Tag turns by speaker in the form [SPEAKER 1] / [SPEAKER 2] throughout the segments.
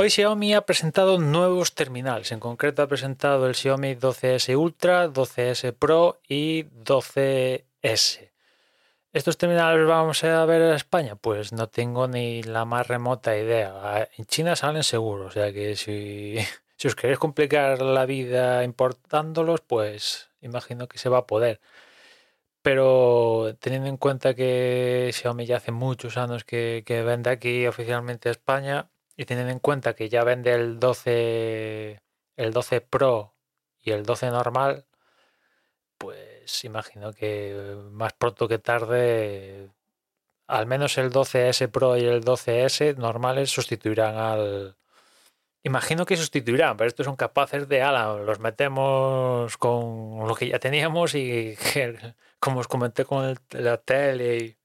[SPEAKER 1] Hoy Xiaomi ha presentado nuevos terminales. En concreto ha presentado el Xiaomi 12S Ultra, 12S Pro y 12S. ¿Estos terminales vamos a ver en España? Pues no tengo ni la más remota idea. En China salen seguros, o sea que si, os queréis complicar la vida importándolos, pues imagino que se va a poder. Pero teniendo en cuenta que Xiaomi ya hace muchos años que, que vende aquí oficialmente a España, y teniendo en cuenta que ya vende el 12, el 12 Pro y el 12 normal, pues imagino que más pronto que tarde, al menos el 12S Pro y el 12S normales sustituirán al... Imagino que sustituirán, pero estos son capaces de, ala, los metemos con lo que ya teníamos y como os comenté con el, la tele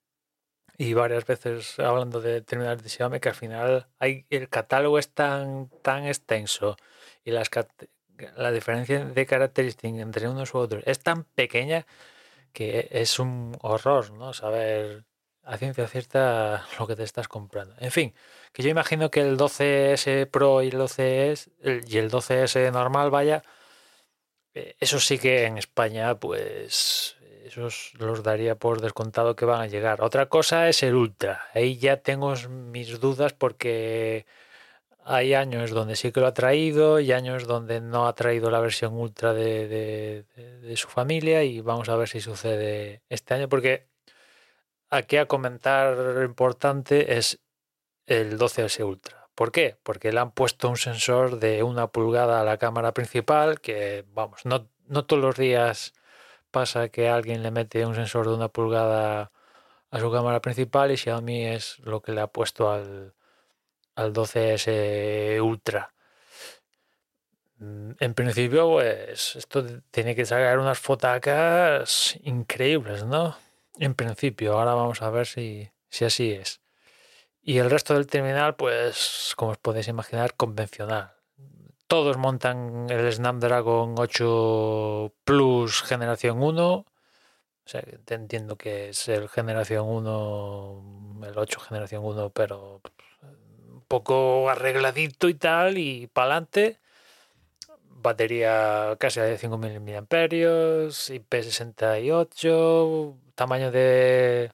[SPEAKER 1] y varias veces hablando de terminales de Xiaomi que al final hay, el catálogo es tan, tan extenso y las, la diferencia de características entre unos u otros es tan pequeña que es un horror, ¿no? Saber a ciencia cierta lo que te estás comprando. En fin, que yo imagino que el 12S Pro y el 12S y el 12S normal, vaya, eh, eso sí que en España, pues esos los daría por descontado que van a llegar. Otra cosa es el Ultra. Ahí ya tengo mis dudas porque hay años donde sí que lo ha traído y años donde no ha traído la versión Ultra de, su familia y vamos a ver si sucede este año porque aquí a comentar importante es el 12S Ultra. ¿Por qué? Porque le han puesto un sensor de una pulgada a la cámara principal que, vamos, no, no todos los días pasa que alguien le mete un sensor de una pulgada a su cámara principal y Xiaomi es lo que le ha puesto al, al 12S Ultra. Mm, en principio, pues esto tiene que sacar unas fotacas increíbles, ¿no? En principio, ahora vamos a ver si, si así es. Y el resto del terminal, pues, como os podéis imaginar, convencional todos montan el Snapdragon 8 Plus generación 1. O sea, entiendo que es el generación 1, el 8 generación 1, pero un poco arregladito y tal, y para adelante. Batería casi de 5.000 mAh, IP68, tamaño de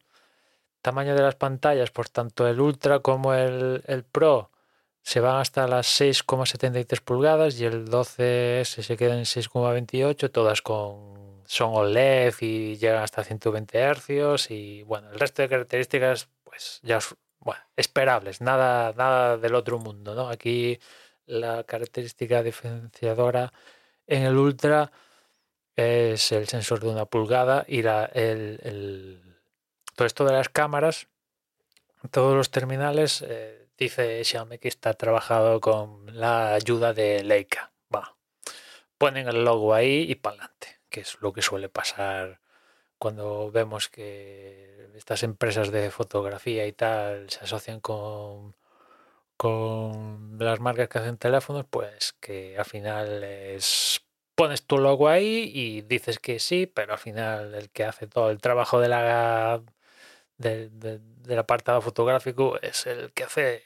[SPEAKER 1] tamaño de las pantallas, por tanto el Ultra como el, el Pro se van hasta las 6,73 pulgadas y el 12S se queda en 6,28, todas con son OLED y llegan hasta 120 Hz y bueno, el resto de características pues ya bueno, esperables, nada, nada del otro mundo, ¿no? Aquí la característica diferenciadora en el Ultra es el sensor de una pulgada y la, el, esto de las cámaras, todos los terminales eh, Dice Xiaomi que está trabajado con la ayuda de Leica. Va. Ponen el logo ahí y para adelante, que es lo que suele pasar cuando vemos que estas empresas de fotografía y tal se asocian con, con las marcas que hacen teléfonos, pues que al final es pones tu logo ahí y dices que sí, pero al final el que hace todo el trabajo de la del apartado fotográfico es el que hace,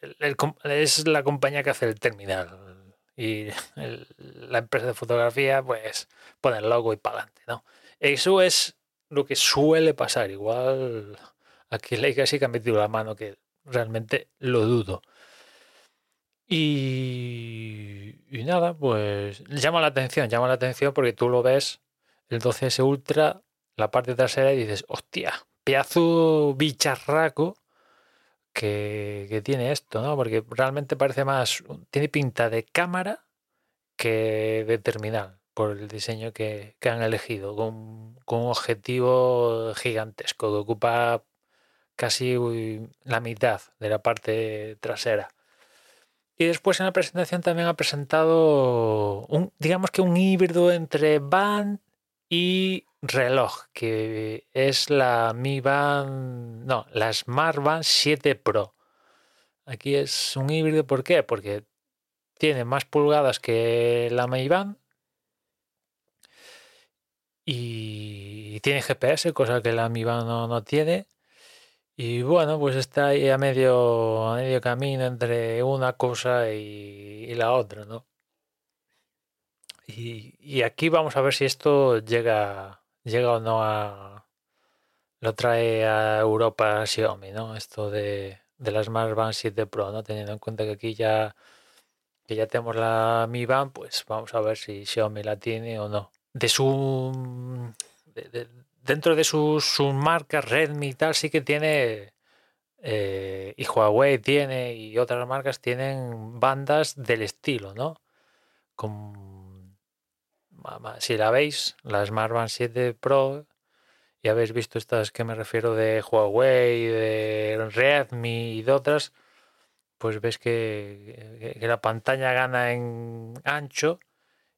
[SPEAKER 1] es la compañía que hace el terminal y la empresa de fotografía pues pone el logo y para adelante, ¿no? Eso es lo que suele pasar, igual aquí le sí que ha metido la mano que realmente lo dudo. Y, y, nada, pues llama la atención, llama la atención porque tú lo ves, el 12S Ultra, la parte trasera y dices, hostia, pedazo bicharraco que, tiene esto, ¿no? Porque realmente parece más, tiene pinta de cámara que de terminal, por el diseño que, han elegido, con, con, un objetivo gigantesco que ocupa casi la mitad de la parte trasera. Y después en la presentación también ha presentado un, digamos que un híbrido entre band y reloj, que es la Mi Band, no, la Smart Band 7 Pro. Aquí es un híbrido, ¿por qué? Porque tiene más pulgadas que la Mi Band y tiene GPS, cosa que la Mi Band no, no tiene. Y bueno, pues está ahí a medio, a medio camino entre una cosa y, y la otra, ¿no? Y, aquí vamos a ver si esto llega, llega o no a. Lo trae a Europa Xiaomi, ¿no? Esto de, de la Smart Band 7 Pro, ¿no? Teniendo en cuenta que aquí ya, que ya tenemos la Mi Band, pues vamos a ver si Xiaomi la tiene o no. De su. dentro de sus, sus, marcas, Redmi y tal, sí que tiene. Eh, y Huawei tiene y otras marcas tienen bandas del estilo, ¿no? Si la veis, la Smart Band 7 Pro, y habéis visto estas que me refiero de Huawei, de Redmi y de otras, pues ves que, la pantalla gana en ancho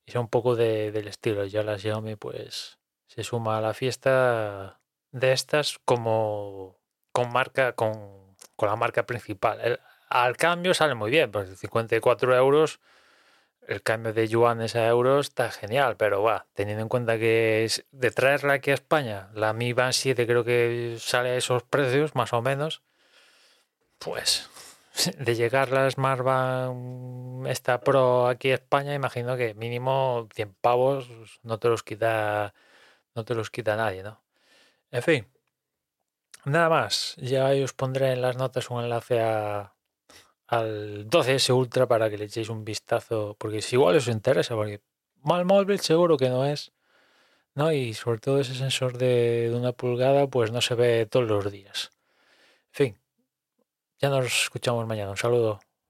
[SPEAKER 1] y es un poco del estilo. Ya la Xiaomi pues se suma a la fiesta de estas como con marca, con, con la marca principal. al cambio sale muy bien, pues 54 euros el cambio de yuanes a euros está genial, pero va, teniendo en cuenta que es de traerla aquí a España, la Mi Band 7 creo que sale a esos precios, más o menos, pues de llegar la Smart Band esta Pro aquí a España, imagino que mínimo 100 pavos no te los quita, no te los quita nadie, ¿no? En fin, nada más, ya os pondré en las notas un enlace a al 12S Ultra para que le echéis un vistazo, porque si igual os interesa, porque mal móvil seguro que no es, ¿no? Y sobre todo ese sensor de, de una pulgada, pues no se ve todos los días. En fin, ya nos escuchamos mañana. Un saludo.